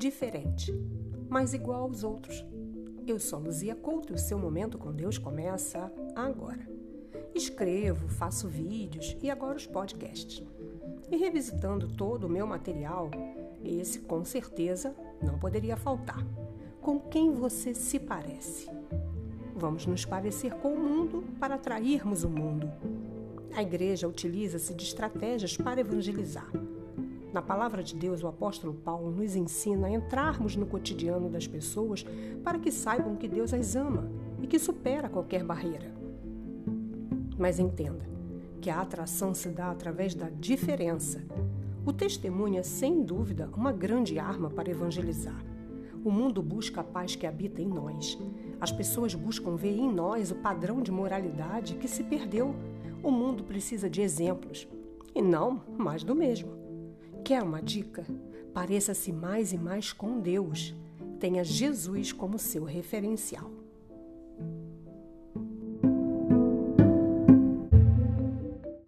diferente, mas igual aos outros. Eu sou Luzia Couto e o seu momento com Deus começa agora. Escrevo, faço vídeos e agora os podcasts. E revisitando todo o meu material, esse com certeza não poderia faltar. Com quem você se parece? Vamos nos parecer com o mundo para atrairmos o mundo. A igreja utiliza-se de estratégias para evangelizar. Na palavra de Deus, o apóstolo Paulo nos ensina a entrarmos no cotidiano das pessoas para que saibam que Deus as ama e que supera qualquer barreira. Mas entenda que a atração se dá através da diferença. O testemunho é, sem dúvida, uma grande arma para evangelizar. O mundo busca a paz que habita em nós. As pessoas buscam ver em nós o padrão de moralidade que se perdeu o mundo precisa de exemplos e não mais do mesmo. Quer uma dica? Pareça-se mais e mais com Deus. Tenha Jesus como seu referencial.